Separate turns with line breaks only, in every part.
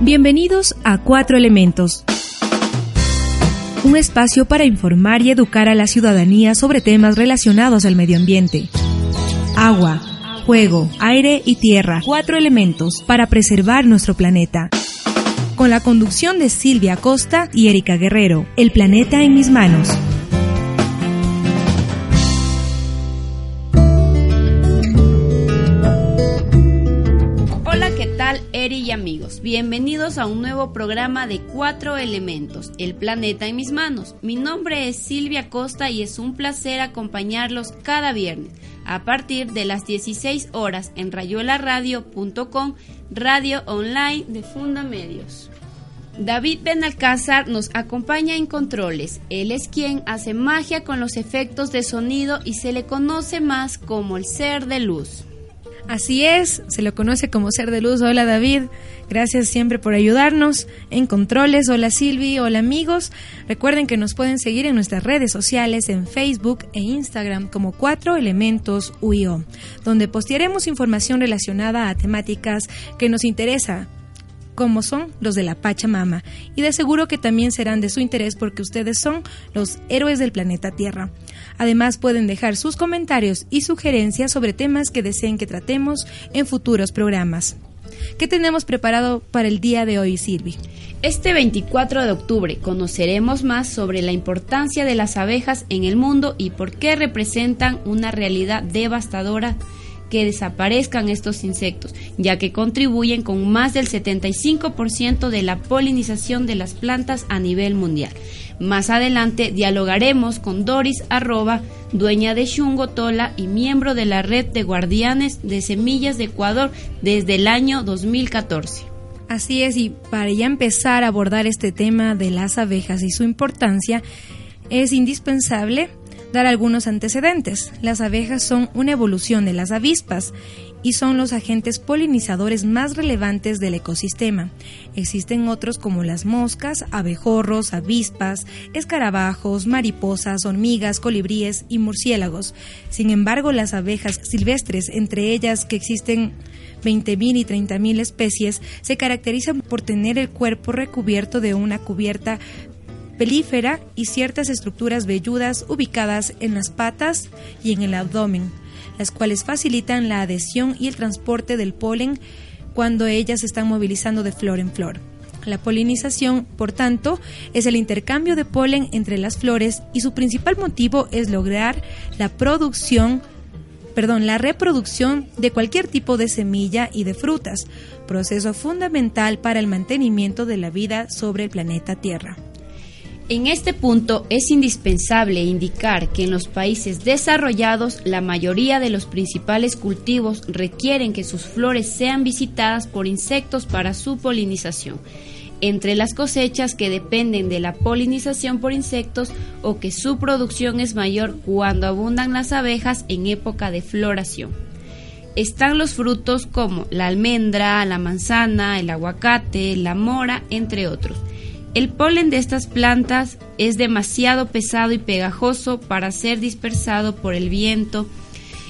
Bienvenidos a Cuatro Elementos. Un espacio para informar y educar a la ciudadanía sobre temas relacionados al medio ambiente. Agua, fuego, aire y tierra. Cuatro elementos para preservar nuestro planeta. Con la conducción de Silvia Costa y Erika Guerrero. El planeta en mis manos.
Amigos, bienvenidos a un nuevo programa de Cuatro Elementos, El Planeta en mis manos. Mi nombre es Silvia Costa y es un placer acompañarlos cada viernes a partir de las 16 horas en rayolaradio.com, radio online de Funda Medios. David Benalcázar nos acompaña en controles. Él es quien hace magia con los efectos de sonido y se le conoce más como el ser de luz.
Así es, se lo conoce como ser de luz. Hola David, gracias siempre por ayudarnos en controles. Hola Silvi, hola amigos. Recuerden que nos pueden seguir en nuestras redes sociales, en Facebook e Instagram como Cuatro Elementos UIO, donde postearemos información relacionada a temáticas que nos interesa como son los de la Pachamama, y de seguro que también serán de su interés porque ustedes son los héroes del planeta Tierra. Además pueden dejar sus comentarios y sugerencias sobre temas que deseen que tratemos en futuros programas. ¿Qué tenemos preparado para el día de hoy, Silvi?
Este 24 de octubre conoceremos más sobre la importancia de las abejas en el mundo y por qué representan una realidad devastadora que desaparezcan estos insectos, ya que contribuyen con más del 75% de la polinización de las plantas a nivel mundial. Más adelante dialogaremos con Doris Arroba, dueña de Shungo Tola y miembro de la red de guardianes de semillas de Ecuador desde el año 2014.
Así es, y para ya empezar a abordar este tema de las abejas y su importancia, es indispensable dar algunos antecedentes. Las abejas son una evolución de las avispas y son los agentes polinizadores más relevantes del ecosistema. Existen otros como las moscas, abejorros, avispas, escarabajos, mariposas, hormigas, colibríes y murciélagos. Sin embargo, las abejas silvestres, entre ellas que existen 20.000 y 30.000 especies, se caracterizan por tener el cuerpo recubierto de una cubierta pelífera y ciertas estructuras velludas ubicadas en las patas y en el abdomen, las cuales facilitan la adhesión y el transporte del polen cuando ellas se están movilizando de flor en flor. La polinización, por tanto, es el intercambio de polen entre las flores y su principal motivo es lograr la producción, perdón, la reproducción de cualquier tipo de semilla y de frutas, proceso fundamental para el mantenimiento de la vida sobre el planeta Tierra.
En este punto es indispensable indicar que en los países desarrollados la mayoría de los principales cultivos requieren que sus flores sean visitadas por insectos para su polinización. Entre las cosechas que dependen de la polinización por insectos o que su producción es mayor cuando abundan las abejas en época de floración. Están los frutos como la almendra, la manzana, el aguacate, la mora, entre otros el polen de estas plantas es demasiado pesado y pegajoso para ser dispersado por el viento,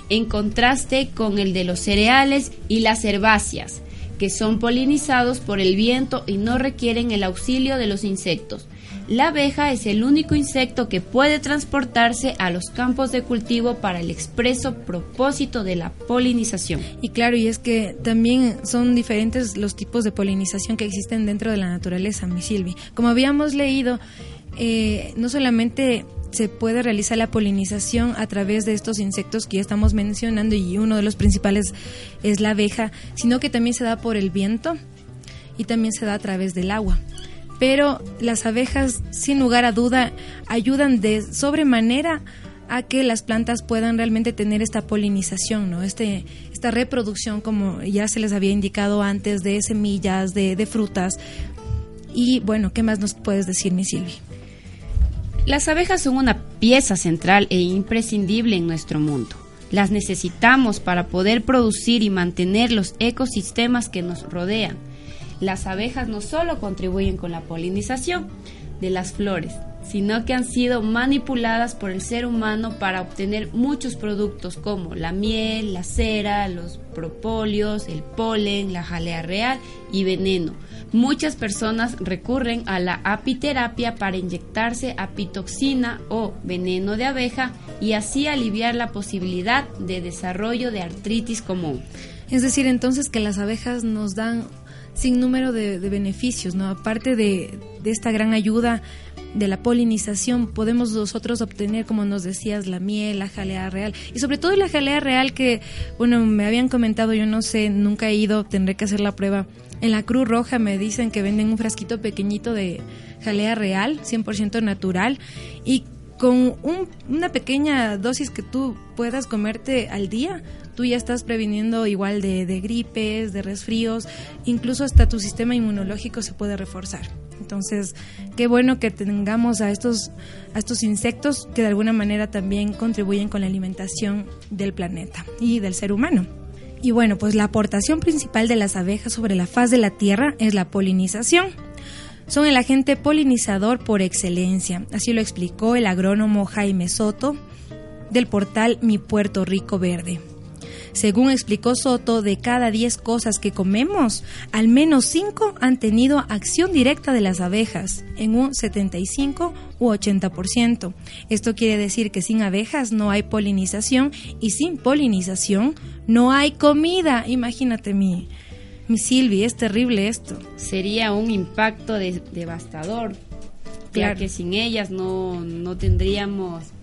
en contraste con el de los cereales y las herbáceas, que son polinizados por el viento y no requieren el auxilio de los insectos. La abeja es el único insecto que puede transportarse a los campos de cultivo para el expreso propósito de la polinización.
Y claro, y es que también son diferentes los tipos de polinización que existen dentro de la naturaleza, mi Silvi. Como habíamos leído, eh, no solamente se puede realizar la polinización a través de estos insectos que ya estamos mencionando y uno de los principales es la abeja, sino que también se da por el viento y también se da a través del agua pero las abejas, sin lugar a duda, ayudan de sobremanera a que las plantas puedan realmente tener esta polinización, ¿no? Este, esta reproducción, como ya se les había indicado antes, de semillas, de, de frutas. Y bueno, ¿qué más nos puedes decir, mi Silvi?
Las abejas son una pieza central e imprescindible en nuestro mundo. Las necesitamos para poder producir y mantener los ecosistemas que nos rodean las abejas no solo contribuyen con la polinización de las flores, sino que han sido manipuladas por el ser humano para obtener muchos productos como la miel, la cera, los propóleos, el polen, la jalea real y veneno, Muchas personas recurren a la apiterapia para inyectarse apitoxina o veneno de abeja y así aliviar la posibilidad de desarrollo de artritis común.
Es decir, entonces que las abejas nos dan sin número de, beneficios, ¿no? Aparte de, de, esta gran ayuda de la polinización, podemos nosotros obtener, como nos decías, la miel, la jalea real, y sobre todo la jalea real que, bueno, me habían comentado, yo no sé, nunca he ido, tendré que hacer la prueba. En la Cruz Roja me dicen que venden un frasquito pequeñito de jalea real, 100% natural, y con una pequeña dosis que tú puedas comerte al día, tú ya estás previniendo igual de, de, gripes, de resfríos, incluso hasta tu sistema inmunológico se puede reforzar. Entonces, qué bueno que tengamos a estos, a estos insectos que de alguna manera también contribuyen con la alimentación del planeta y del ser humano. Y bueno, pues la aportación principal de las abejas sobre la faz de la Tierra es la polinización son el agente polinizador por excelencia. Así lo explicó el agrónomo Jaime Soto del portal Mi Puerto Rico Verde. Según explicó Soto, de cada 10 cosas que comemos, al menos 5 han tenido acción directa de las abejas, en un 75 u 80%. Esto quiere decir que sin abejas no hay polinización y sin polinización no hay comida. Imagínate mi, mi Silvi, es terrible esto.
Sería un impacto devastador, ya que sin ellas no, no tendríamos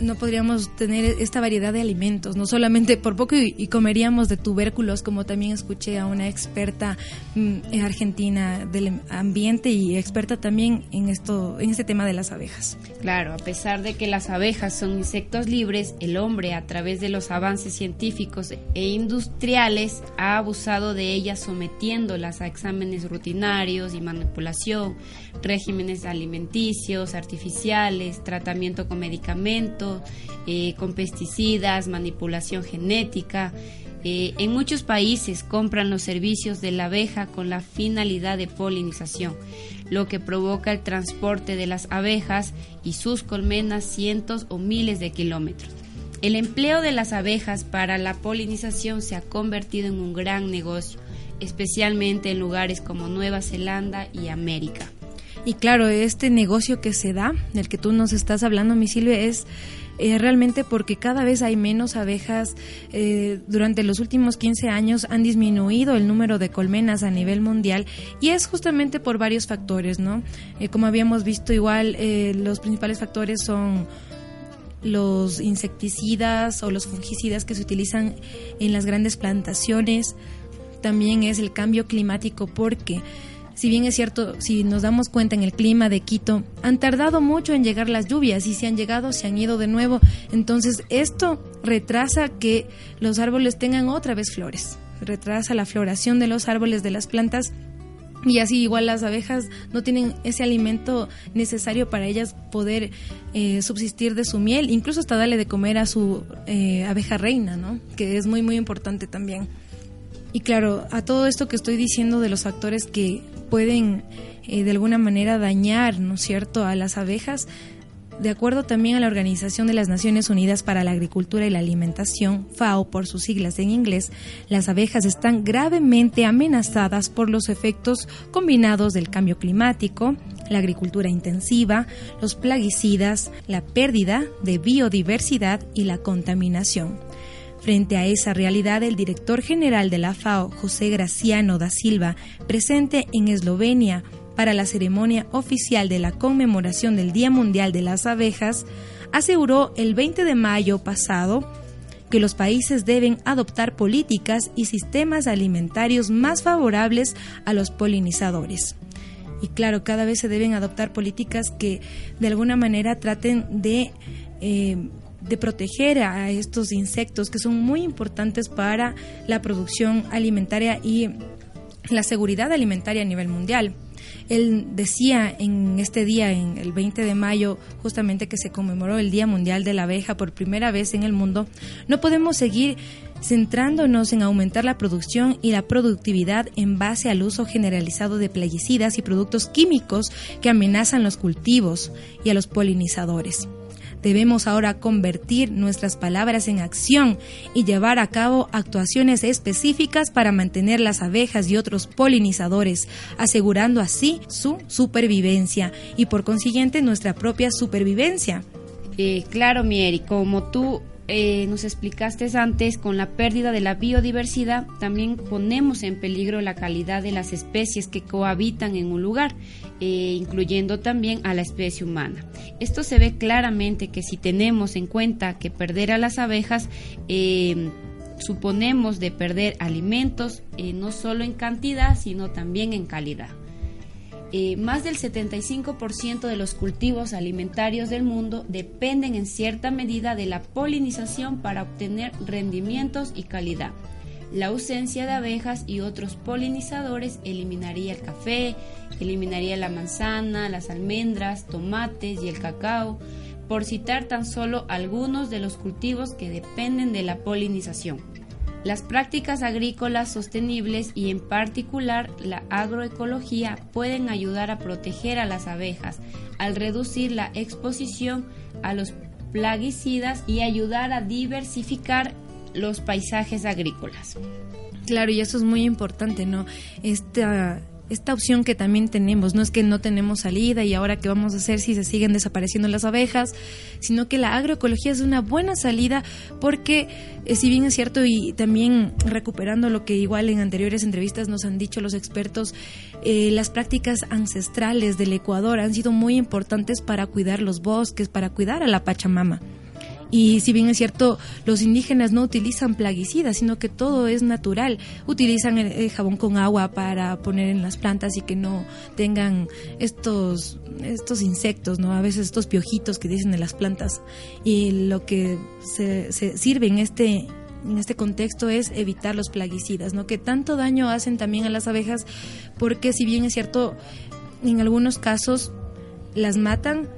no podríamos tener esta variedad de alimentos, no solamente por poco y, comeríamos de tubérculos, como también escuché a una experta mm, argentina del ambiente y experta también en esto, en este tema de las abejas.
Claro, a pesar de que las abejas son insectos libres, el hombre a través de los avances científicos e industriales ha abusado de ellas sometiéndolas a exámenes rutinarios y manipulación, regímenes alimenticios, artificiales, tratamiento con medicamentos eh, con pesticidas, manipulación genética. Eh, en muchos países compran los servicios de la abeja con la finalidad de polinización, lo que provoca el transporte de las abejas y sus colmenas cientos o miles de kilómetros. El empleo de las abejas para la polinización se ha convertido en un gran negocio, especialmente en lugares como Nueva Zelanda y América.
Y claro, este negocio que se da, del que tú nos estás hablando, mi Silvia, es eh, realmente porque cada vez hay menos abejas. Eh, durante los últimos 15 años han disminuido el número de colmenas a nivel mundial y es justamente por varios factores, ¿no? Eh, como habíamos visto, igual los principales factores son los insecticidas o los fungicidas que se utilizan en las grandes plantaciones. También es el cambio climático porque si bien es cierto, si nos damos cuenta en el clima de Quito, han tardado mucho en llegar las lluvias y si han llegado, se han ido de nuevo. Entonces esto retrasa que los árboles tengan otra vez flores, retrasa la floración de los árboles, de las plantas y así igual las abejas no tienen ese alimento necesario para ellas poder eh, subsistir de su miel, incluso hasta darle de comer a su eh, abeja reina, ¿no? Que es muy muy importante también. Y claro, a todo esto que estoy diciendo de los factores que pueden eh, de alguna manera dañar, ¿no es cierto?, a las abejas, de acuerdo también a la Organización de las Naciones Unidas para la Agricultura y la Alimentación, FAO por sus siglas en inglés, las abejas están gravemente amenazadas por los efectos combinados del cambio climático, la agricultura intensiva, los plaguicidas, la pérdida de biodiversidad y la contaminación. Frente a esa realidad, el director general de la FAO, José Graciano da Silva, presente en Eslovenia para la ceremonia oficial de la conmemoración del Día Mundial de las Abejas, aseguró el 20 de mayo pasado que los países deben adoptar políticas y sistemas alimentarios más favorables a los polinizadores. Y claro, cada vez se deben adoptar políticas que de alguna manera traten de eh, de proteger a estos insectos que son muy importantes para la producción alimentaria y la seguridad alimentaria a nivel mundial. Él decía en este día, en el 20 de mayo, justamente que se conmemoró el Día Mundial de la Abeja por primera vez en el mundo, no podemos seguir centrándonos en aumentar la producción y la productividad en base al uso generalizado de plaguicidas y productos químicos que amenazan los cultivos y a los polinizadores. Debemos ahora convertir nuestras palabras en acción y llevar a cabo actuaciones específicas para mantener las abejas y otros polinizadores, asegurando así su supervivencia y por consiguiente nuestra propia supervivencia.
Eh, claro, Mieri, como tú eh, nos explicaste antes, con la pérdida de la biodiversidad también ponemos en peligro la calidad de las especies que cohabitan en un lugar, eh, incluyendo también a la especie humana. Esto se ve claramente que si tenemos en cuenta que perder a las abejas eh, suponemos de perder alimentos no solo en cantidad, sino también en calidad. Más del 75% de los cultivos alimentarios del mundo dependen en cierta medida de la polinización para obtener rendimientos y calidad. La ausencia de abejas y otros polinizadores eliminaría el café, eliminaría la manzana, las almendras, tomates y el cacao, por citar tan solo algunos de los cultivos que dependen de la polinización. Las prácticas agrícolas sostenibles y en particular la agroecología pueden ayudar a proteger a las abejas al reducir la exposición a los plaguicidas y ayudar a diversificar los paisajes agrícolas.
Claro, y eso es muy importante, ¿no? Esta esta opción que también tenemos, no es que no tenemos salida y ahora qué vamos a hacer si se siguen desapareciendo las abejas, sino que la agroecología es una buena salida porque eh, si bien es cierto y también recuperando lo que igual en anteriores entrevistas nos han dicho los expertos, eh, las prácticas ancestrales del Ecuador han sido muy importantes para cuidar los bosques, para cuidar a la Pachamama. Y si bien es cierto, los indígenas no utilizan plaguicidas, sino que todo es natural. Utilizan el, jabón con agua para poner en las plantas y que no tengan estos, estos insectos, ¿no? A veces estos piojitos que dicen de las plantas. Y lo que se sirve en este en este contexto es evitar los plaguicidas, ¿no? Que tanto daño hacen también a las abejas, porque si bien es cierto, en algunos casos las matan,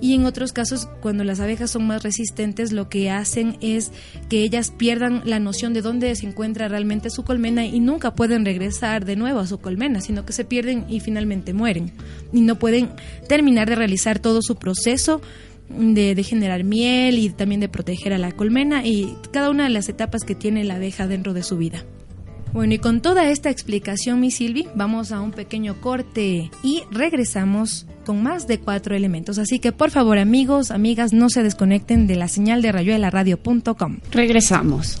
y en otros casos cuando las abejas son más resistentes lo que hacen es que ellas pierdan la noción de dónde se encuentra realmente su colmena y nunca pueden regresar de nuevo a su colmena, sino que se pierden y finalmente mueren y no pueden terminar de realizar todo su proceso de, de, generar miel y también de proteger a la colmena y cada una de las etapas que tiene la abeja dentro de su vida. Bueno, y con toda esta explicación, mi Silvi, vamos a un pequeño corte y regresamos con más de cuatro elementos. Así que por favor, amigos, amigas, no se desconecten de la señal de rayuelaradio.com.
Regresamos.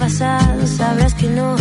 pasado, sabrás que no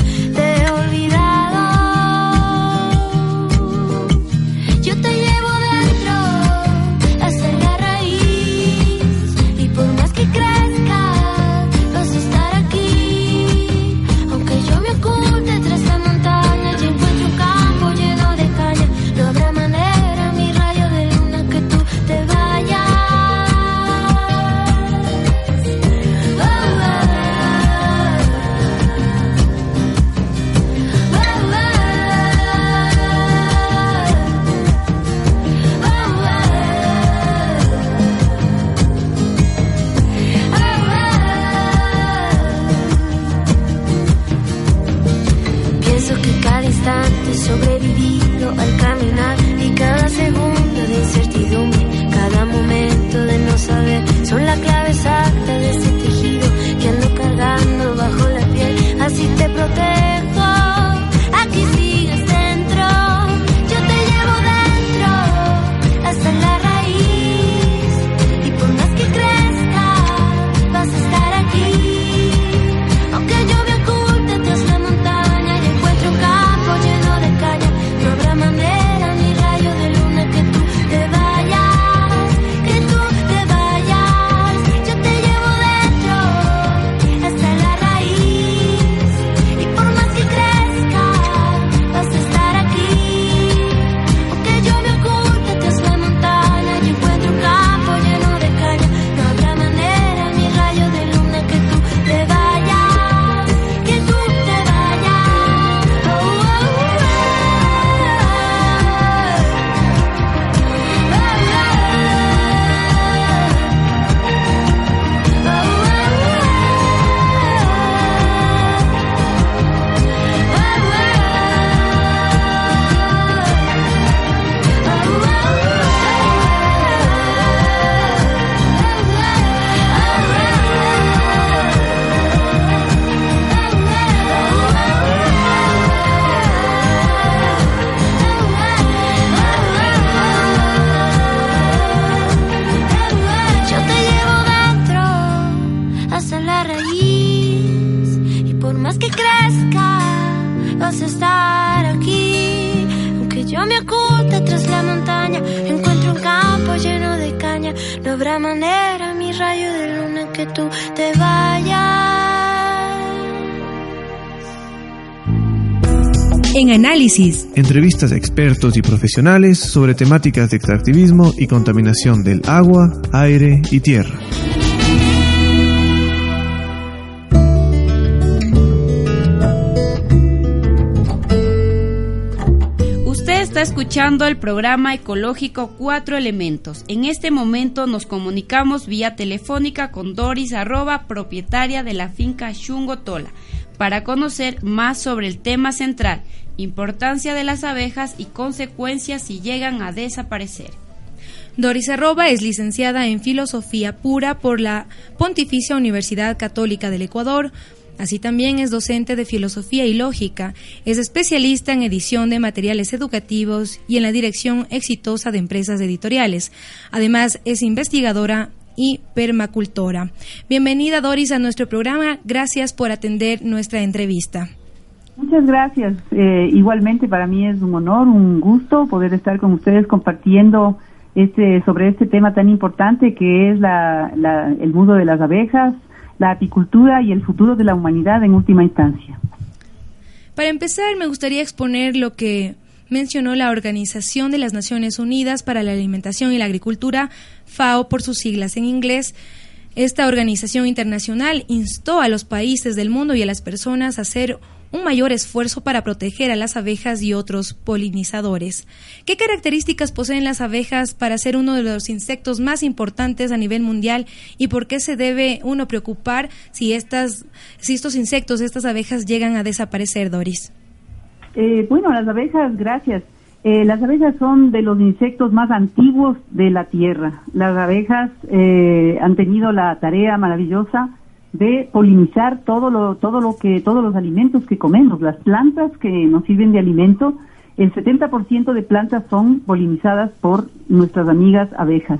análisis.
Entrevistas a expertos y profesionales sobre temáticas de extractivismo y contaminación del agua, aire y tierra.
Usted está escuchando el programa ecológico Cuatro Elementos. En este momento nos comunicamos vía telefónica con Doris Arroba, propietaria de la finca Shungo Tola para conocer más sobre el tema central, importancia de las abejas y consecuencias si llegan a desaparecer.
Doris Arroba es licenciada en Filosofía Pura por la Pontificia Universidad Católica del Ecuador. Así también es docente de Filosofía y Lógica, es especialista en edición de materiales educativos y en la dirección exitosa de empresas editoriales. Además, es investigadora y permacultora. Bienvenida Doris a nuestro programa. Gracias por atender nuestra entrevista.
Muchas gracias. Eh, igualmente para mí es un honor, un gusto poder estar con ustedes compartiendo este sobre este tema tan importante que es la, el mundo de las abejas, la apicultura y el futuro de la humanidad en última instancia.
Para empezar, me gustaría exponer lo que mencionó la Organización de las Naciones Unidas para la Alimentación y la Agricultura, FAO por sus siglas en inglés. Esta organización internacional instó a los países del mundo y a las personas a hacer un mayor esfuerzo para proteger a las abejas y otros polinizadores. ¿Qué características poseen las abejas para ser uno de los insectos más importantes a nivel mundial y por qué se debe uno preocupar si estas si estos insectos, estas abejas llegan a desaparecer, Doris?
Eh, bueno, las abejas, gracias. Eh, las abejas son de los insectos más antiguos de la Tierra. Las abejas eh, han tenido la tarea maravillosa de polinizar todo lo, todo lo que, todos los alimentos que comemos, las plantas que nos sirven de alimento. El 70% de plantas son polinizadas por nuestras amigas abejas.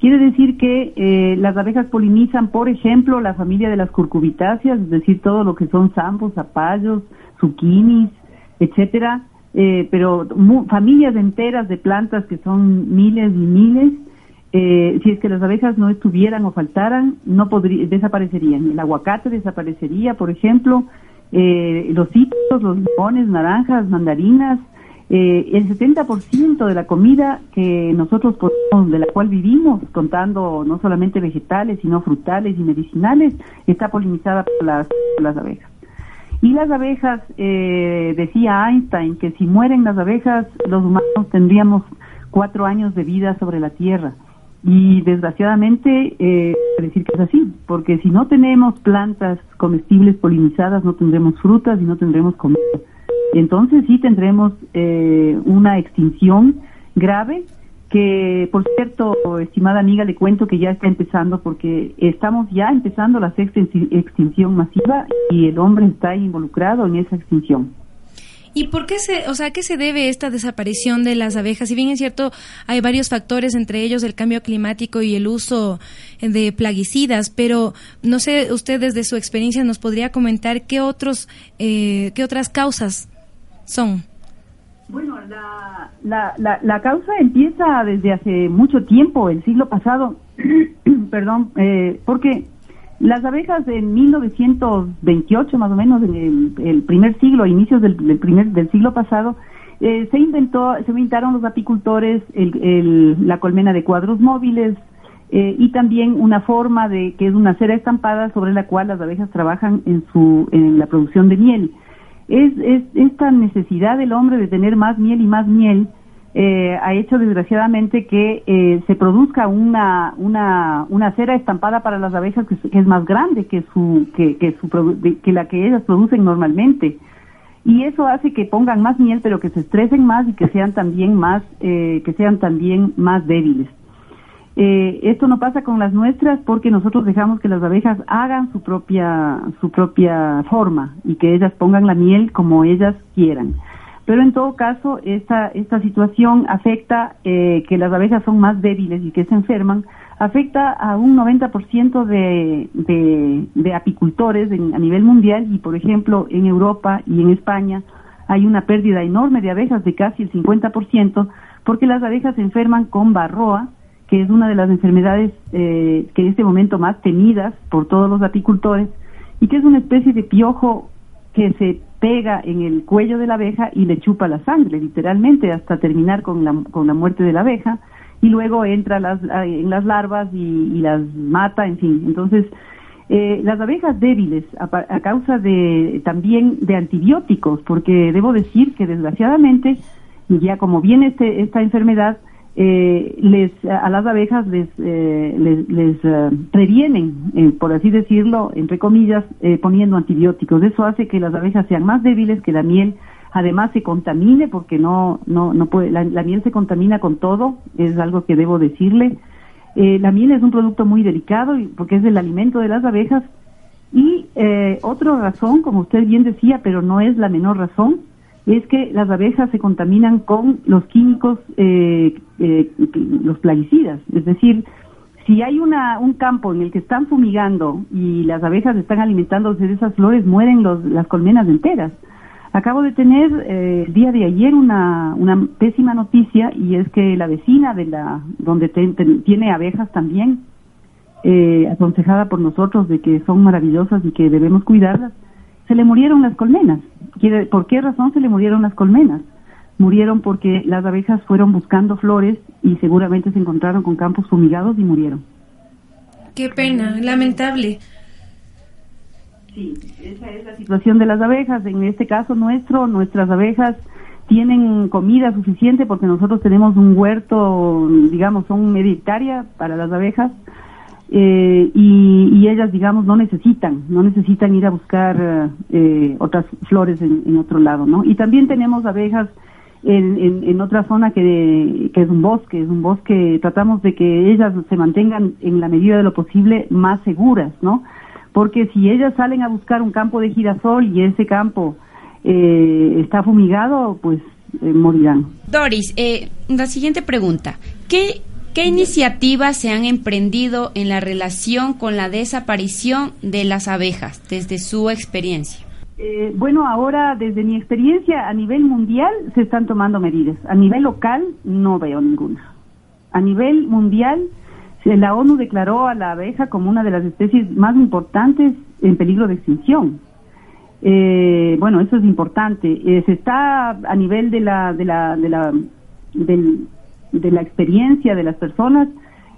Quiere decir que las abejas polinizan, por ejemplo, la familia de las curcubitáceas, es decir, todo lo que son zambos, zapallos, zucchinis, etcétera, eh, pero familias enteras de plantas que son miles y miles, eh, si es que las abejas no estuvieran o faltaran, no desaparecerían. El aguacate desaparecería, por ejemplo, eh, los citros, los limones, naranjas, mandarinas, el 70% de la comida que nosotros podemos, de la cual vivimos, contando no solamente vegetales, sino frutales y medicinales, está polinizada por las abejas. Y las abejas, eh, decía Einstein, que si mueren las abejas, los humanos tendríamos cuatro años de vida sobre la Tierra. Y desgraciadamente, eh, decir que es así, porque si no tenemos plantas comestibles polinizadas, no tendremos frutas y no tendremos comida. Entonces sí tendremos eh, una extinción grave que por cierto, estimada amiga, le cuento que ya está empezando porque estamos ya empezando la sexta extinción masiva y el hombre está involucrado en esa extinción.
¿Y por qué se, o sea, qué se debe esta desaparición de las abejas? Si bien es cierto, hay varios factores, entre ellos el cambio climático y el uso de plaguicidas, pero no sé, usted desde su experiencia nos podría comentar qué otros, eh, qué otras causas son.
Bueno, la, la, la, causa empieza desde hace mucho tiempo, el siglo pasado, perdón, eh, porque las abejas en 1928 más o menos, en el, primer siglo, inicios del, primer del siglo pasado, eh, se inventó, se inventaron los apicultores el, la colmena de cuadros móviles eh, y también una forma de que es una cera estampada sobre la cual las abejas trabajan en su en la producción de miel es, es esta necesidad del hombre de tener más miel y más miel eh, ha hecho desgraciadamente que eh, se produzca una, una, una cera estampada para las abejas que, es más grande que, su, que, que, su, que la que ellas producen normalmente. Y eso hace que pongan más miel, pero que se estresen más y que sean también más, eh, que sean también más débiles. Eh, esto no pasa con las nuestras porque nosotros dejamos que las abejas hagan su propia, su propia forma y que ellas pongan la miel como ellas quieran. Pero en todo caso, esta, esta situación afecta eh, que las abejas son más débiles y que se enferman, afecta a un 90% de, de, de apicultores a nivel mundial y, por ejemplo, en Europa y en España hay una pérdida enorme de abejas de casi el 50% porque las abejas se enferman con barroa, que es una de las enfermedades eh, que en este momento más temidas por todos los apicultores y que es una especie de piojo que se pega en el cuello de la abeja y le chupa la sangre, literalmente, hasta terminar con la, con la muerte de la abeja y luego entra las, en las larvas y, las mata, en fin. Entonces, eh, las abejas débiles a, causa de también de antibióticos, porque debo decir que desgraciadamente ya como viene este, esta enfermedad eh, les a las abejas les eh, les, previenen por así decirlo entre comillas poniendo antibióticos. Eso hace que las abejas sean más débiles que la miel además se contamine porque no no no puede la, miel se contamina con todo es algo que debo decirle. Eh, la miel es un producto muy delicado porque es el alimento de las abejas. Y eh, otra razón como usted bien decía pero no es la menor razón es que las abejas se contaminan con los químicos eh, eh los plaguicidas es decir si hay una, un campo en el que están fumigando y las abejas están alimentándose de esas flores, mueren los, las colmenas enteras. Acabo de tener eh, el día de ayer una, una pésima noticia y es que la vecina de la donde tiene abejas también, eh, aconsejada por nosotros de que son maravillosas y que debemos cuidarlas, se le murieron las colmenas. ¿Por qué razón se le murieron las colmenas? Murieron porque las abejas fueron buscando flores y seguramente se encontraron con campos fumigados y murieron.
Qué pena, lamentable.
Sí, esa es la situación de las abejas. En este caso nuestro, nuestras abejas tienen comida suficiente porque nosotros tenemos un huerto, digamos, son media hectárea para las abejas eh, y, ellas, digamos, no necesitan, no necesitan ir a buscar eh, otras flores en, otro lado, ¿no? Y también tenemos abejas en, en, otra zona que, que es un bosque, es un bosque, tratamos de que ellas se mantengan en la medida de lo posible más seguras, ¿no? porque si ellas salen a buscar un campo de girasol y ese campo eh, está fumigado, pues eh, morirán.
Doris, eh, la siguiente pregunta. ¿Qué, ¿Qué iniciativas se han emprendido en la relación con la desaparición de las abejas desde su experiencia?
bueno, ahora desde mi experiencia a nivel mundial se están tomando medidas. A nivel local no veo ninguna. A nivel mundial la ONU declaró a la abeja como una de las especies más importantes en peligro de extinción. Eh, bueno, eso es importante. Eh, se está a nivel de la de la de la de la experiencia de las personas.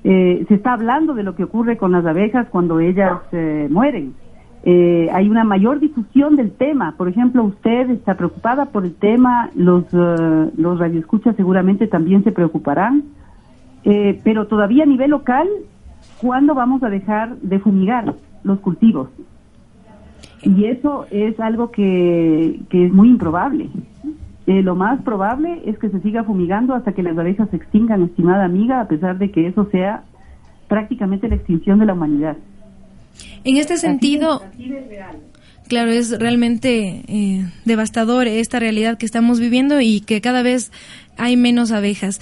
Eh, se está hablando de lo que ocurre con las abejas cuando ellas mueren. hay una mayor difusión del tema. Por ejemplo, usted está preocupada por el tema, los, los radioescuchas seguramente también se preocuparán. Eh, pero todavía a nivel local, ¿cuándo vamos a dejar de fumigar los cultivos? Y eso es algo que, es muy improbable. Eh, lo más probable es que se siga fumigando hasta que las abejas se extingan, estimada amiga, a pesar de que eso sea prácticamente la extinción de la humanidad.
En este sentido, claro, es realmente eh, devastador esta realidad que estamos viviendo y que cada vez hay menos abejas.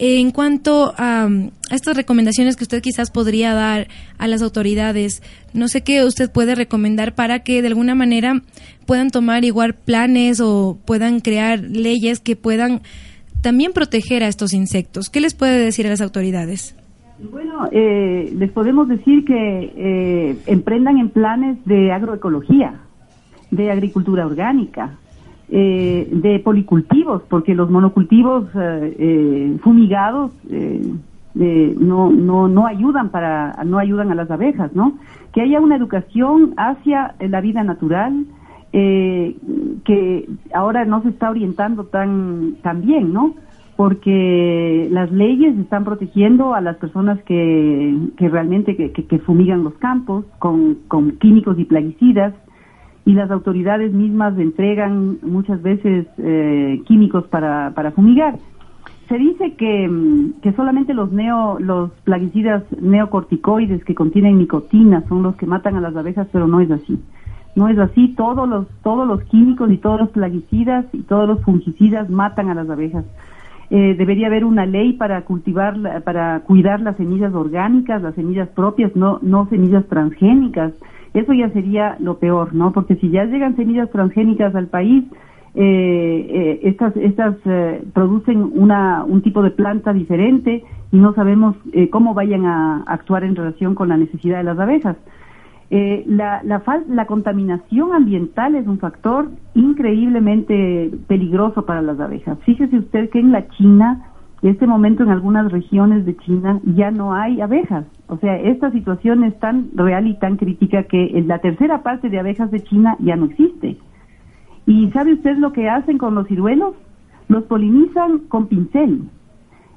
En cuanto a, estas recomendaciones que usted quizás podría dar a las autoridades, no sé qué usted puede recomendar para que de alguna manera puedan tomar igual planes o puedan crear leyes que puedan también proteger a estos insectos. ¿Qué les puede decir a las autoridades?
Bueno, eh, les podemos decir que eh, emprendan en planes de agroecología, de agricultura orgánica, eh, de policultivos, porque los monocultivos eh, eh, fumigados no, no, no ayudan para, no ayudan a las abejas, ¿no? Que haya una educación hacia la vida natural, que ahora no se está orientando tan, tan bien, ¿no? Porque las leyes están protegiendo a las personas que, que realmente que, que fumigan los campos con, con químicos y plaguicidas, y las autoridades mismas entregan muchas veces eh, químicos para, para fumigar. Se dice que, mm, que solamente los neo, los plaguicidas neocorticoides que contienen nicotina son los que matan a las abejas, pero no es así. No es así, todos los, todos los químicos y todos los plaguicidas y todos los fungicidas matan a las abejas. Eh, debería haber una ley para cultivar, para cuidar las semillas orgánicas, las semillas propias, no, no semillas transgénicas. Eso ya sería lo peor, ¿no? Porque si ya llegan semillas transgénicas al país, eh, eh, estas, estas eh, producen una, un tipo de planta diferente y no sabemos eh, cómo vayan a actuar en relación con la necesidad de las abejas. Eh, la, la, la contaminación ambiental es un factor increíblemente peligroso para las abejas. Fíjese usted que en la China, en este momento en algunas regiones de China ya no hay abejas. O sea, esta situación es tan real y tan crítica que la tercera parte de abejas de China ya no existe. ¿Y sabe usted lo que hacen con los ciruelos? Los polinizan con pincel.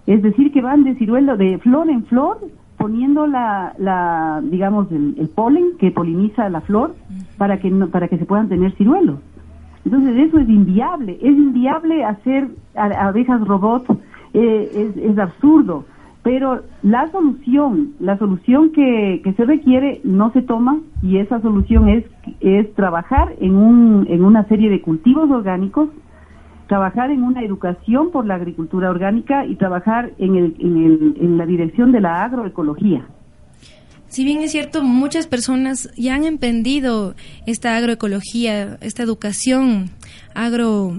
Es decir, que van de ciruelo, de flor en flor, poniendo la, la digamos, el, polen que poliniza la flor para que, no, para que se puedan tener ciruelos. Entonces eso es inviable, es inviable hacer abejas robots, eh, es, es, absurdo, pero la solución, la solución que, que, se requiere no se toma y esa solución es, trabajar en, un, en una serie de cultivos orgánicos trabajar en una educación por la agricultura orgánica y trabajar en, el, en, el, en la dirección de la agroecología.
Si bien es cierto, muchas personas ya han emprendido esta agroecología, esta educación agro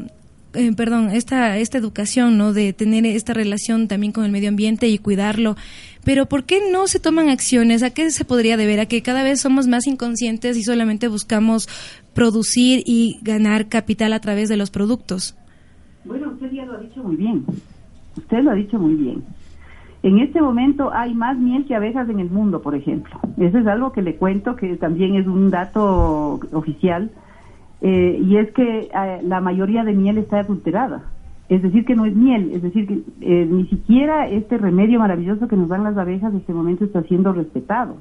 eh, perdón, esta, esta educación, ¿no? De tener esta relación también con el medio ambiente y cuidarlo. Pero ¿por qué no se toman acciones? ¿A qué se podría deber? ¿A que cada vez somos más inconscientes y solamente buscamos producir y ganar capital a través de los productos?
Bueno, usted ya lo ha dicho muy bien. Usted lo ha dicho muy bien. En este momento hay más miel que abejas en el mundo, por ejemplo. Eso es algo que le cuento, que también es un dato oficial, eh, y es que eh, la mayoría de miel está adulterada. Es decir, que no es miel, es decir, que eh, ni siquiera este remedio maravilloso que nos dan las abejas en este momento está siendo respetado.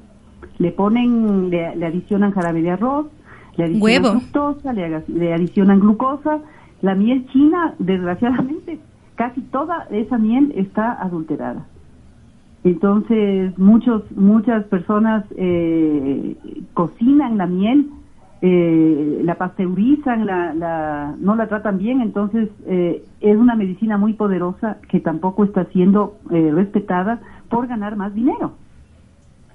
Le ponen, le, adicionan jarabe de arroz, le adicionan fructosa, le, le adicionan glucosa, la miel china, desgraciadamente, casi toda esa miel está adulterada. Entonces, muchos, muchas personas eh, cocinan la miel, eh, la pasteurizan, la, no la tratan bien, entonces eh, es una medicina muy poderosa que tampoco está siendo respetada por ganar más dinero.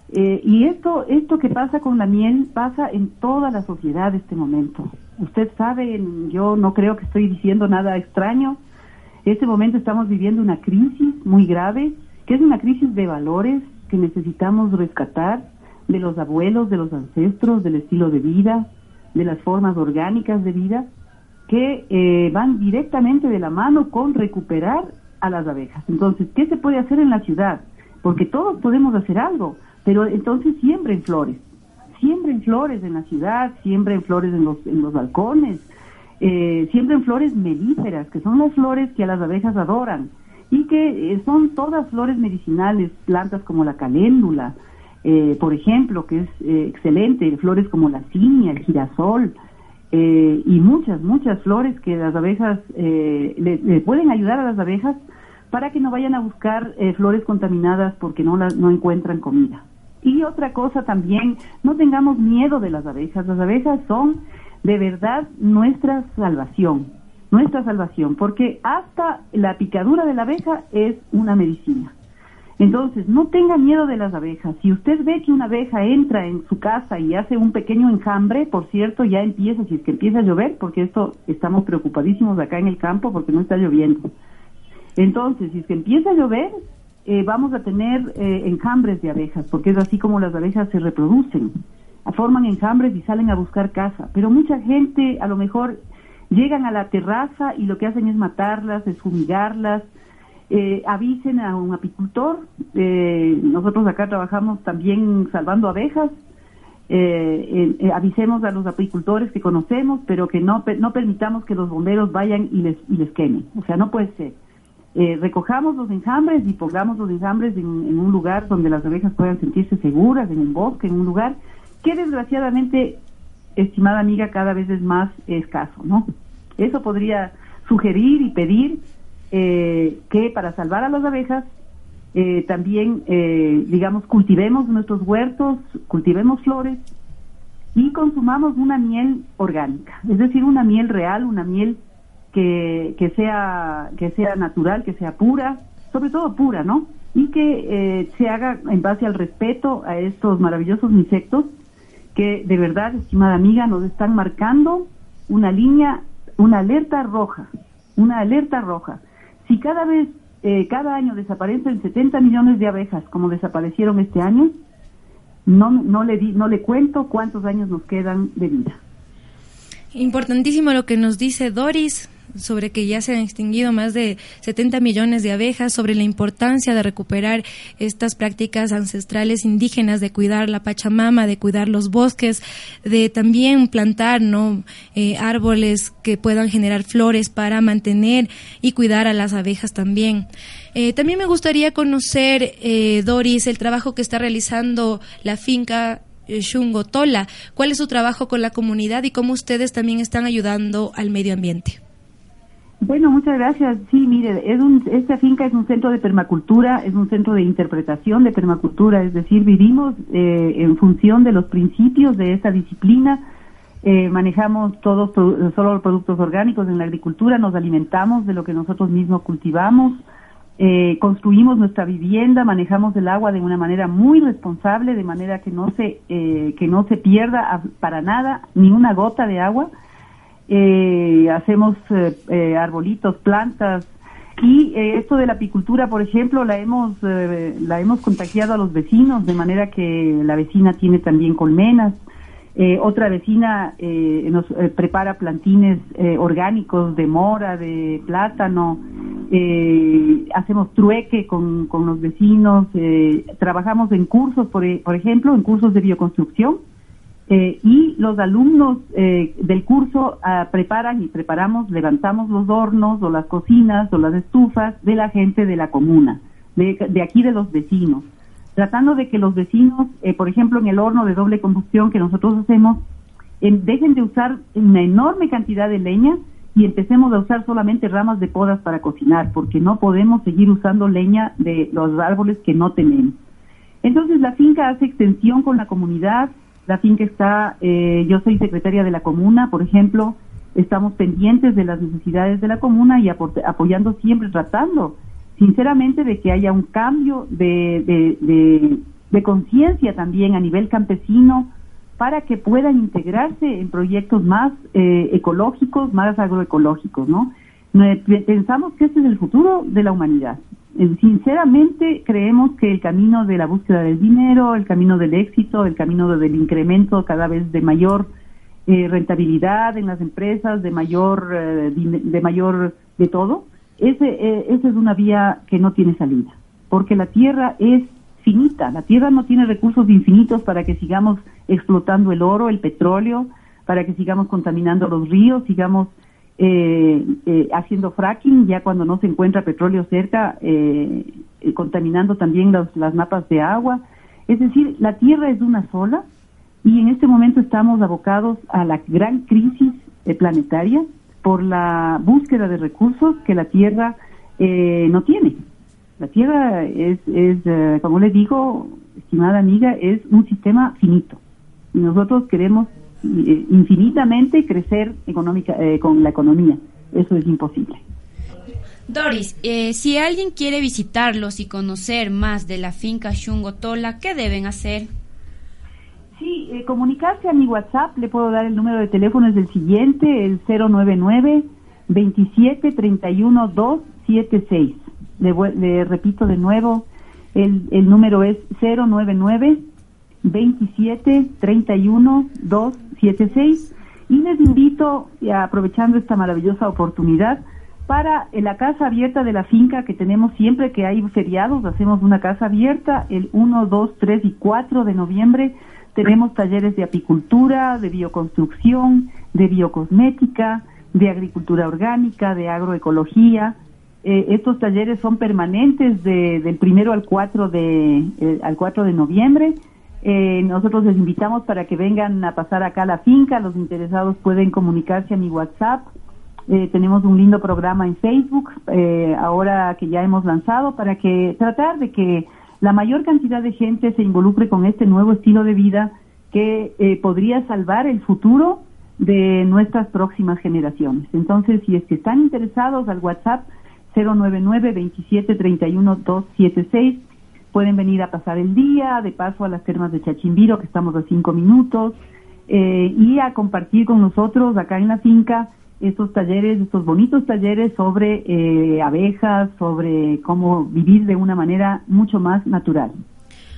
y esto, esto que pasa con la miel pasa en toda la sociedad en este momento. Usted sabe, yo no creo que estoy diciendo nada extraño. En este momento estamos viviendo una crisis muy grave, que es una crisis de valores que necesitamos rescatar de los abuelos, de los ancestros, del estilo de vida, de las formas orgánicas de vida, que eh, van directamente de la mano con recuperar a las abejas. Entonces, ¿qué se puede hacer en la ciudad? Porque todos podemos hacer algo, pero entonces siembren flores siembren flores en la ciudad, siembren flores en los, en los balcones, eh, siembren flores melíferas, que son las flores que a las abejas adoran y que eh, son todas flores medicinales, plantas como la caléndula, eh, por ejemplo, que es eh, excelente, flores como la ciña, el girasol, y muchas, muchas flores que las abejas le, le, pueden ayudar a las abejas para que no vayan a buscar flores contaminadas porque no, las, no encuentran comida. Y otra cosa también, no tengamos miedo de las abejas. Las abejas son de verdad nuestra salvación, nuestra salvación, porque hasta la picadura de la abeja es una medicina. Entonces, no tenga miedo de las abejas. Si usted ve que una abeja entra en su casa y hace un pequeño enjambre, por cierto, ya empieza, si es que empieza a llover, porque esto estamos preocupadísimos acá en el campo porque no está lloviendo. Entonces, si es que empieza a llover, eh, vamos a tener eh, enjambres de abejas, porque es así como las abejas se reproducen. Forman enjambres y salen a buscar casa. Pero mucha gente a lo mejor llegan a la terraza y lo que hacen es matarlas, es fumigarlas. Eh, avisen a un apicultor. nosotros acá trabajamos también salvando abejas. avisemos a los apicultores que conocemos, pero que no, no permitamos que los bomberos vayan y les, y les quemen. O sea, no puede ser. Eh, recojamos los enjambres y pongamos los enjambres en, un lugar donde las abejas puedan sentirse seguras, en un bosque, en un lugar que desgraciadamente, estimada amiga, cada vez es más escaso, ¿no? Eso podría sugerir y pedir eh, que para salvar a las abejas eh, también, digamos, cultivemos nuestros huertos, cultivemos flores y consumamos una miel orgánica, es decir, una miel real, una miel que, que, sea, que sea natural, que sea pura, sobre todo pura, ¿no? Y que eh, se haga en base al respeto a estos maravillosos insectos que de verdad, estimada amiga, nos están marcando una línea, una alerta roja, una alerta roja. Si cada vez, eh, cada año desaparecen 70 millones de abejas, como desaparecieron este año, no, no, le, no le cuento cuántos años nos quedan de vida.
Importantísimo lo que nos dice Doris sobre que ya se han extinguido más de 70 millones de abejas, sobre la importancia de recuperar estas prácticas ancestrales indígenas de cuidar la Pachamama, de cuidar los bosques, de también plantar ¿no? Eh, árboles que puedan generar flores para mantener y cuidar a las abejas también. Eh, también me gustaría conocer, eh, Doris, el trabajo que está realizando la finca Shungotola. ¿Cuál es su trabajo con la comunidad y cómo ustedes también están ayudando al medio ambiente?
Bueno, muchas gracias. Sí, mire, es un, esta finca es un centro de permacultura, es un centro de interpretación de permacultura, es decir, vivimos eh, en función de los principios de esta disciplina. Eh, manejamos todos solo productos orgánicos en la agricultura, nos alimentamos de lo que nosotros mismos cultivamos, eh, construimos nuestra vivienda, manejamos el agua de una manera muy responsable, de manera que no se que no se pierda para nada ni una gota de agua eh, hacemos eh, eh, arbolitos, plantas y eh, esto de la apicultura, por ejemplo, la hemos la hemos contagiado a los vecinos de manera que la vecina tiene también colmenas. Otra vecina nos prepara plantines orgánicos de mora, de plátano, hacemos trueque con, con los vecinos, trabajamos en cursos, por, por ejemplo, en cursos de bioconstrucción, eh, y los alumnos eh, del curso ah, preparan y preparamos, levantamos los hornos o las cocinas o las estufas de la gente de la comuna, de, aquí de los vecinos, tratando de que los vecinos, eh, por ejemplo, en el horno de doble combustión que nosotros hacemos, dejen de usar una enorme cantidad de leña y empecemos a usar solamente ramas de podas para cocinar, porque no podemos seguir usando leña de los árboles que no tenemos. Entonces la finca hace extensión con la comunidad, la finca está, eh, yo soy secretaria de la comuna, por ejemplo, estamos pendientes de las necesidades de la comuna y apoyando siempre, tratando sinceramente de que haya un cambio de, de, conciencia también a nivel campesino para que puedan integrarse en proyectos más eh, ecológicos, más agroecológicos, ¿no? Pensamos que este es el futuro de la humanidad. Eh, sinceramente creemos que el camino de la búsqueda del dinero, el camino del éxito, el camino del incremento cada vez de mayor eh, rentabilidad en las empresas, de mayor, eh, de mayor, de todo, ese, esa es una vía que no tiene salida, porque la tierra es finita, la tierra no tiene recursos infinitos para que sigamos explotando el oro, el petróleo, para que sigamos contaminando los ríos, sigamos eh, eh, haciendo fracking ya cuando no se encuentra petróleo cerca, eh, eh, contaminando también las mapas de agua. Es decir, la Tierra es una sola y en este momento estamos abocados a la gran crisis planetaria por la búsqueda de recursos que la Tierra no tiene. La Tierra es, es como les digo, estimada amiga, es un sistema finito. Y nosotros queremos eh, infinitamente crecer económica, eh, con la economía. Eso es imposible.
Doris, eh, si alguien quiere visitarlos y conocer más de la finca Shungotola, ¿qué deben hacer?
Sí, comunicarse a mi WhatsApp, le puedo dar el número de teléfono, es el siguiente, el 099 27 31 276. Le, le repito de nuevo, el, el número es 099 27 31 276 y les invito, aprovechando esta maravillosa oportunidad, para la casa abierta de la finca que tenemos siempre que hay feriados, hacemos una casa abierta el 1, 2, 3 y 4 de noviembre. Tenemos talleres de apicultura, de bioconstrucción, de biocosmética, de agricultura orgánica, de agroecología. Eh, estos talleres son permanentes de, del primero al 4 de, eh, al 4 de noviembre eh, nosotros les invitamos para que vengan a pasar acá a la finca. Los interesados pueden comunicarse a mi WhatsApp. Eh, tenemos un lindo programa en Facebook, ahora que ya hemos lanzado, para que tratar de que la mayor cantidad de gente se involucre con este nuevo estilo de vida que podría salvar el futuro de nuestras próximas generaciones. Entonces, si es que están interesados al WhatsApp 099 27 31 276 pueden venir a pasar el día, de paso a las termas de Chachimbiro, que estamos a cinco minutos, eh, y a compartir con nosotros acá en la finca estos talleres, estos bonitos talleres sobre eh, abejas, sobre cómo vivir de una manera mucho más natural.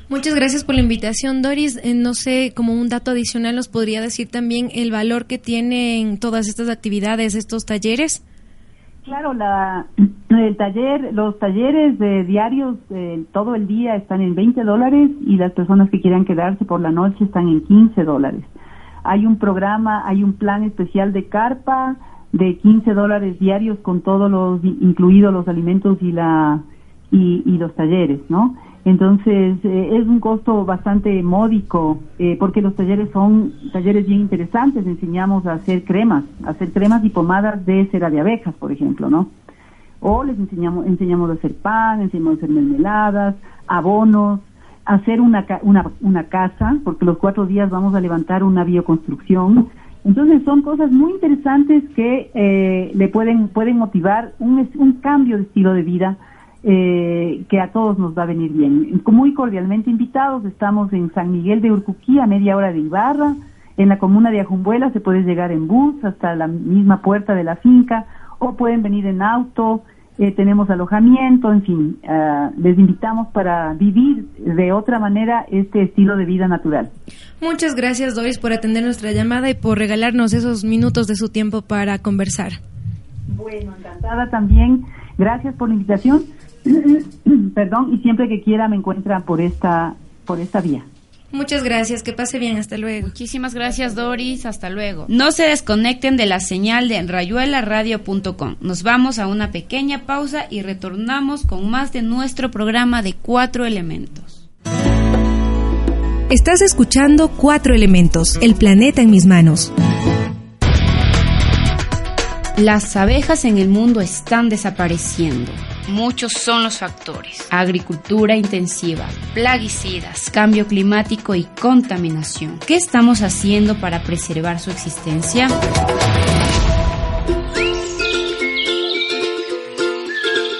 Muchas gracias por la invitación, Doris. Eh, no sé, como un dato adicional, ¿nos podría decir también el valor que tienen todas estas actividades, estos talleres?
Claro, la, el taller, los talleres de diarios eh, todo el día están en 20 dólares y las personas que quieran quedarse por la noche están en 15 dólares. Hay un programa, hay un plan especial de carpa de 15 dólares diarios con todos los, incluidos los alimentos y la y, los talleres, ¿no? Entonces, eh, es un costo bastante módico, eh, porque los talleres son talleres bien interesantes. Enseñamos a hacer cremas, a hacer cremas y pomadas de cera de abejas, por ejemplo, ¿no? O les enseñamos, enseñamos a hacer pan, enseñamos a hacer mermeladas, abonos, hacer una, una, una casa, porque los cuatro días vamos a levantar una bioconstrucción. Entonces son cosas muy interesantes que eh, le pueden, pueden motivar un, un cambio de estilo de vida eh, que a todos nos va a venir bien. Muy cordialmente invitados, estamos en San Miguel de Urcuquí, a media hora de Ibarra, en la comuna de Ajumbuela se puede llegar en bus hasta la misma puerta de la finca o pueden venir en auto, eh, tenemos alojamiento, en fin, uh, les invitamos para vivir de otra manera este estilo de vida natural.
Muchas gracias Doris por atender nuestra llamada y por regalarnos esos minutos de su tiempo para conversar.
Bueno, encantada también. Gracias por la invitación. Perdón, y siempre que quiera me encuentra por esta, por esta vía.
Muchas gracias, que pase bien, hasta luego.
Muchísimas gracias Doris, hasta luego. No se desconecten de la señal de rayuelaradio.com. Nos vamos a una pequeña pausa y retornamos con más de nuestro programa de cuatro elementos.
Estás escuchando Cuatro Elementos, el planeta en mis manos.
Las abejas en el mundo están desapareciendo. Muchos son los factores. Agricultura intensiva, plaguicidas, cambio climático y contaminación. ¿Qué estamos haciendo para preservar su existencia?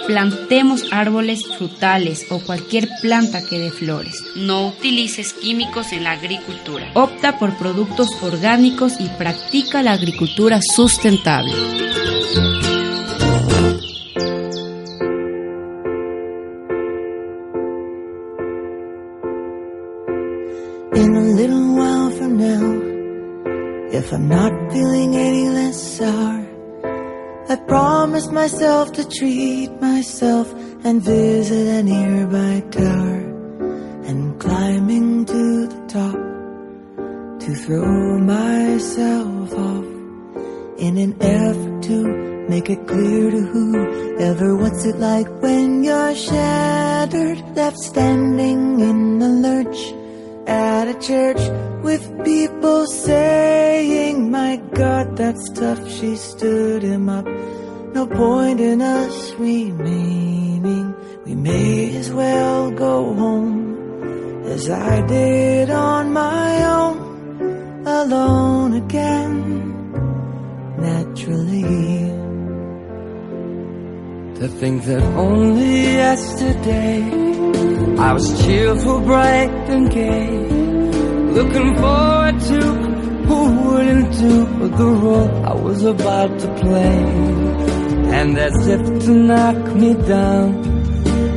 Plantemos árboles frutales o cualquier planta que dé flores. No utilices químicos en la agricultura. Opta por productos orgánicos y practica la agricultura sustentable.
In a little while from now, if I'm not feeling any less promised myself to treat myself and visit a nearby tower and climbing to the top to throw myself off in an effort to make it clear to whoever what's it like when you're shattered, left standing in the lurch at a church with people saying, My God, that's tough. She stood him up. No point in us remaining. We may as well go home as I did on my own, alone again, naturally. To think that only yesterday I was cheerful, bright and gay, looking forward to who wouldn't do the role I was about to play. And as if to knock me down,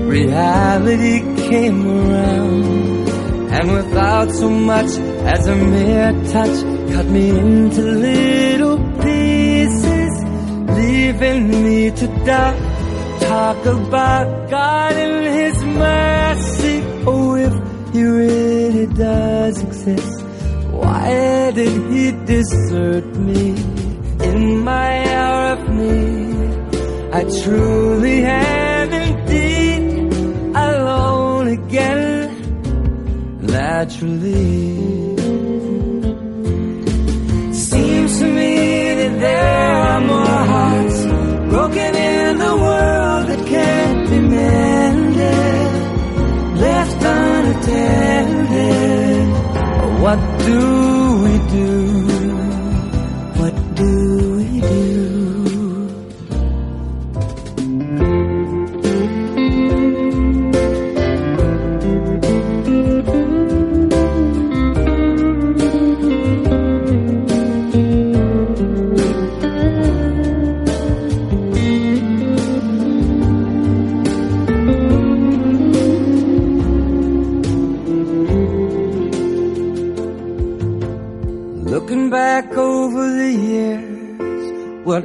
reality came around. And without so much as a mere touch, cut me into little pieces, leaving me to die talk about God and His mercy. Oh, if He really does exist, why did He desert me in my hour of need? I truly am indeed alone again, naturally. Seems to me that there are more hearts broken in the world that can't be mended, left unattended. What do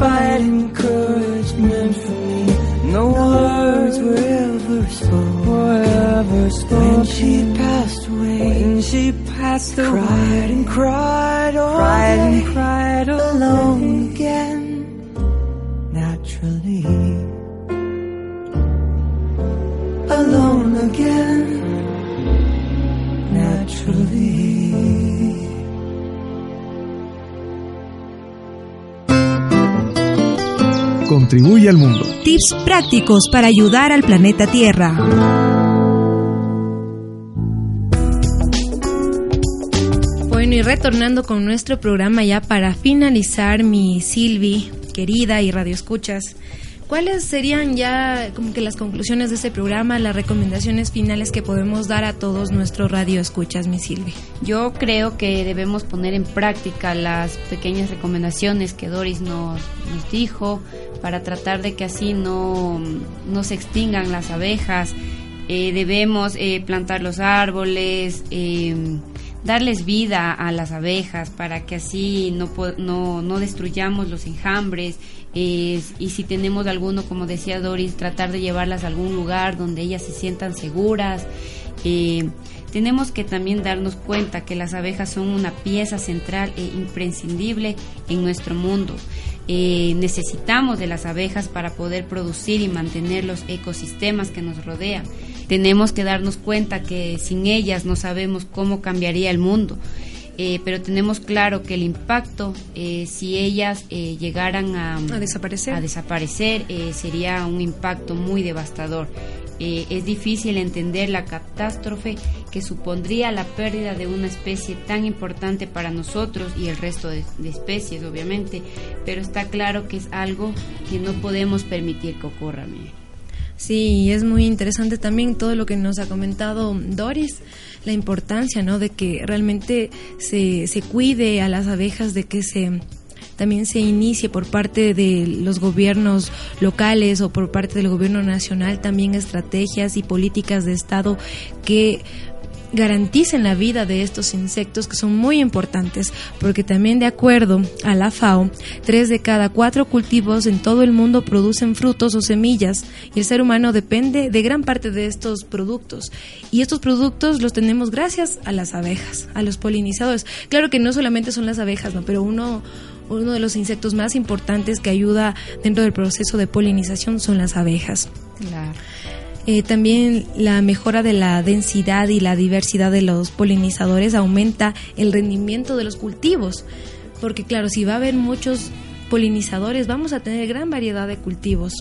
despite encouragement from me. No words were ever spoken.
Were ever spoken.
When she passed away,
When she passed away,
cried and cried all
cried
day,
and cried
alone again, naturally.
Contribuye al mundo.
Tips prácticos para ayudar al planeta Tierra.
Bueno, y retornando con nuestro programa ya para finalizar, mi Silvi, querida y radio escuchas, ¿cuáles serían ya como que las conclusiones de este programa, las recomendaciones finales que podemos dar a todos nuestros radio escuchas, mi Silvi?
Yo creo que debemos poner en práctica las pequeñas recomendaciones que Doris nos, nos dijo para tratar de que así no, no se extingan las abejas. Eh, debemos eh, plantar los árboles, eh, darles vida a las abejas para que así no, no, no destruyamos los enjambres. Eh, y si tenemos alguno, como decía Doris, tratar de llevarlas a algún lugar donde ellas se sientan seguras. Eh, tenemos que también darnos cuenta que las abejas son una pieza central e imprescindible en nuestro mundo. Eh, necesitamos de las abejas para poder producir y mantener los ecosistemas que nos rodean. Tenemos que darnos cuenta que sin ellas no sabemos cómo cambiaría el mundo. Eh, pero tenemos claro que el impacto, eh, si ellas eh, llegaran a,
A desaparecer.
a desaparecer, eh, sería un impacto muy devastador. Eh, es difícil entender la catástrofe que supondría la pérdida de una especie tan importante para nosotros y el resto de, de especies, obviamente, pero está claro que es algo que no podemos permitir que ocurra. mire.
Sí, es muy interesante también todo lo que nos ha comentado Doris, la importancia, ¿no? De que realmente se, se cuide a las abejas, de que se también se inicie por parte de los gobiernos locales o por parte del gobierno nacional también estrategias y políticas de Estado que garanticen la vida de estos insectos que son muy importantes porque también de acuerdo a la FAO, tres de cada cuatro cultivos en todo el mundo producen frutos o semillas y el ser humano depende de gran parte de estos productos y estos productos los tenemos gracias a las abejas, a los polinizadores. Claro que no solamente son las abejas, ¿no? pero uno uno de los insectos más importantes que ayuda dentro del proceso de polinización son las abejas.
Claro.
Eh, también la mejora de la densidad y la diversidad de los polinizadores aumenta el rendimiento de los cultivos, porque claro, si va a haber muchos polinizadores, vamos a tener gran variedad de cultivos.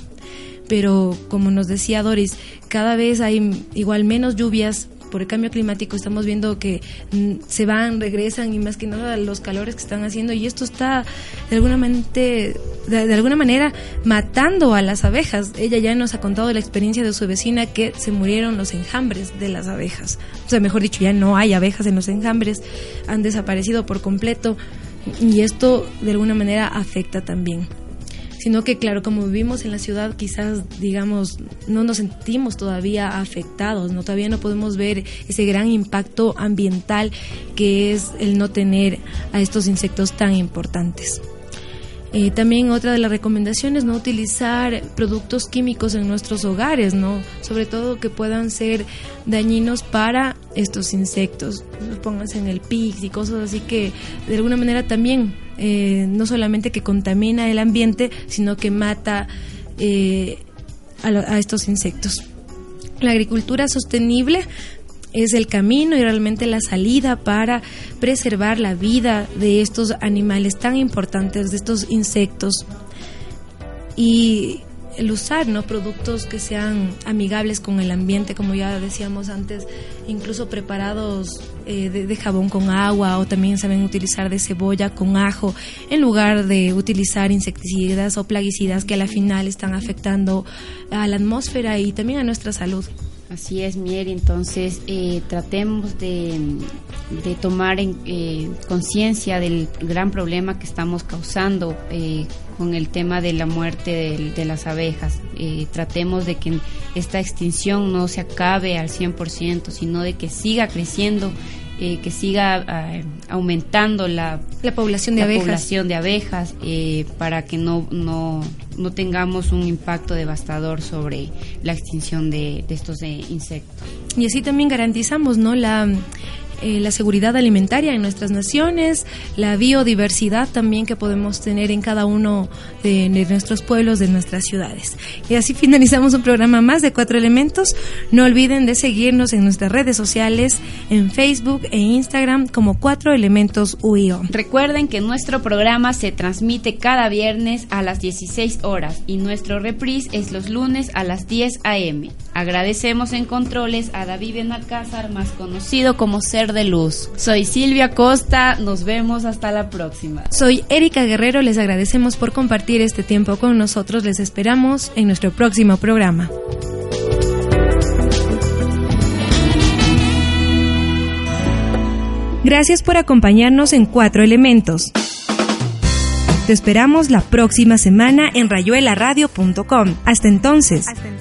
Pero como nos decía Doris, cada vez hay igual menos lluvias por el cambio climático estamos viendo que mm, se van, regresan y más que nada los calores que están haciendo y esto está de alguna, mente, de, de alguna manera matando a las abejas. Ella ya nos ha contado la experiencia de su vecina que se murieron los enjambres de las abejas. O sea, mejor dicho, ya no hay abejas en los enjambres, han desaparecido por completo y esto de alguna manera afecta también sino que claro, como vivimos en la ciudad, quizás digamos, no nos sentimos todavía afectados, no todavía no podemos ver ese gran impacto ambiental que es el no tener a estos insectos tan importantes. Eh, también otra de las recomendaciones, no utilizar productos químicos en nuestros hogares, no, sobre todo que puedan ser dañinos para estos insectos. Pónganse en el PIX y cosas así que de alguna manera también eh, no solamente que contamina el ambiente, sino que mata eh, a, a estos insectos. La agricultura sostenible es el camino y realmente la salida para preservar la vida de estos animales tan importantes, de estos insectos. Y el usar ¿no? productos que sean amigables con el ambiente, como ya decíamos antes, incluso preparados eh, de, jabón con agua o también saben utilizar de cebolla con ajo en lugar de utilizar insecticidas o plaguicidas que a la final están afectando a la atmósfera y también a nuestra salud.
Así es, Mieri. Entonces, eh, tratemos de, tomar en, eh, conciencia del gran problema que estamos causando eh, con el tema de la muerte de, las abejas. tratemos de que esta extinción no se acabe al 100%, sino de que siga creciendo eh, que siga eh, aumentando la,
la, población de abejas,
población de abejas eh, para que no, no, no, tengamos un impacto devastador sobre la extinción de, de estos insectos.
Y así también garantizamos ¿no? la eh, la seguridad alimentaria en nuestras naciones, la biodiversidad también que podemos tener en cada uno de, nuestros pueblos, de nuestras ciudades. Y así finalizamos un programa más de Cuatro Elementos. No olviden de seguirnos en nuestras redes sociales, en Facebook e Instagram como Cuatro Elementos UIO.
Recuerden que nuestro programa se transmite cada viernes a las 16 horas y nuestro reprise es los lunes a las 10 a.m. Agradecemos en controles a David Benalcázar, más conocido como Ser de Luz. Soy Silvia Costa, nos vemos hasta la próxima.
Soy Erika Guerrero, les agradecemos por compartir este tiempo con nosotros, les esperamos en nuestro próximo programa. Gracias por acompañarnos en Cuatro Elementos. Te esperamos la próxima semana en rayuelaradio.com. Hasta entonces. Hasta entonces.